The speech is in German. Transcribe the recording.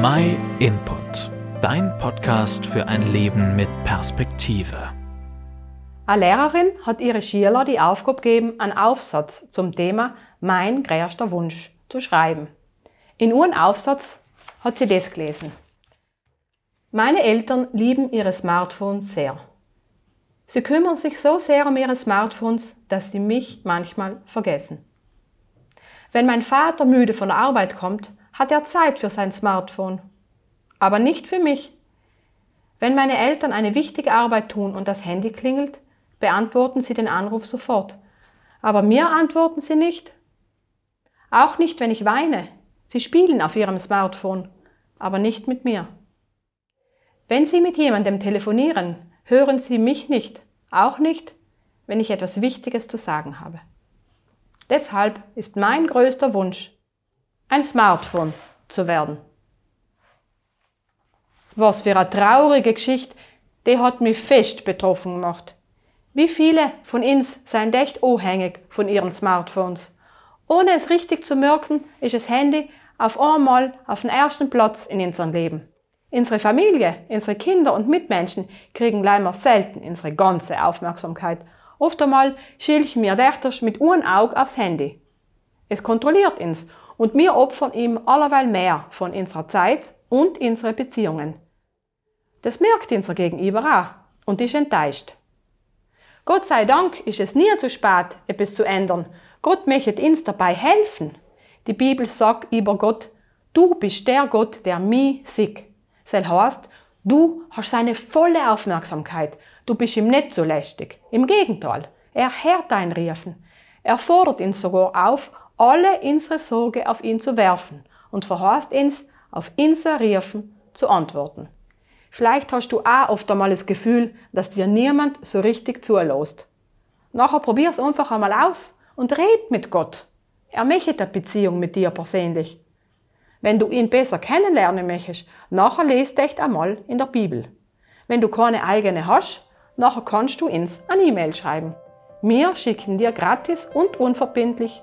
My Input, dein Podcast für ein Leben mit Perspektive. Eine Lehrerin hat ihre Schüler die Aufgabe gegeben, einen Aufsatz zum Thema Mein größter Wunsch zu schreiben. In ihrem Aufsatz hat sie das gelesen. Meine Eltern lieben ihre Smartphones sehr. Sie kümmern sich so sehr um ihre Smartphones, dass sie mich manchmal vergessen. Wenn mein Vater müde von der Arbeit kommt, hat er Zeit für sein Smartphone. Aber nicht für mich. Wenn meine Eltern eine wichtige Arbeit tun und das Handy klingelt, beantworten sie den Anruf sofort. Aber mir antworten sie nicht. Auch nicht, wenn ich weine. Sie spielen auf ihrem Smartphone, aber nicht mit mir. Wenn Sie mit jemandem telefonieren, hören Sie mich nicht, auch nicht, wenn ich etwas Wichtiges zu sagen habe. Deshalb ist mein größter Wunsch, ein Smartphone zu werden. Was für eine traurige Geschichte, die hat mich fest betroffen gemacht. Wie viele von uns sind echt abhängig von ihren Smartphones? Ohne es richtig zu merken, ist das Handy auf einmal auf den ersten Platz in unserem Leben. Unsere Familie, unsere Kinder und Mitmenschen kriegen leider selten unsere ganze Aufmerksamkeit. Oft einmal schilchen wir dächters mit einem Auge aufs Handy. Es kontrolliert uns und wir opfern ihm allerweil mehr von unserer Zeit und unsere Beziehungen. Das merkt unser Gegenüber auch und ist enttäuscht. Gott sei Dank ist es nie zu spät, etwas zu ändern. Gott möchte uns dabei helfen. Die Bibel sagt über Gott, du bist der Gott, der mich sieht. Das heißt, du hast seine volle Aufmerksamkeit. Du bist ihm nicht so lästig. Im Gegenteil, er hört dein Riefen. Er fordert ihn sogar auf, alle unsere Sorge auf ihn zu werfen und verheißt uns, auf unser Riefen zu antworten. Vielleicht hast du auch oft einmal das Gefühl, dass dir niemand so richtig zulässt. Nachher probier's einfach einmal aus und red mit Gott. Er möchte eine Beziehung mit dir persönlich. Wenn du ihn besser kennenlernen möchtest, nachher lest echt einmal in der Bibel. Wenn du keine eigene hast, nachher kannst du uns eine E-Mail schreiben. Wir schicken dir gratis und unverbindlich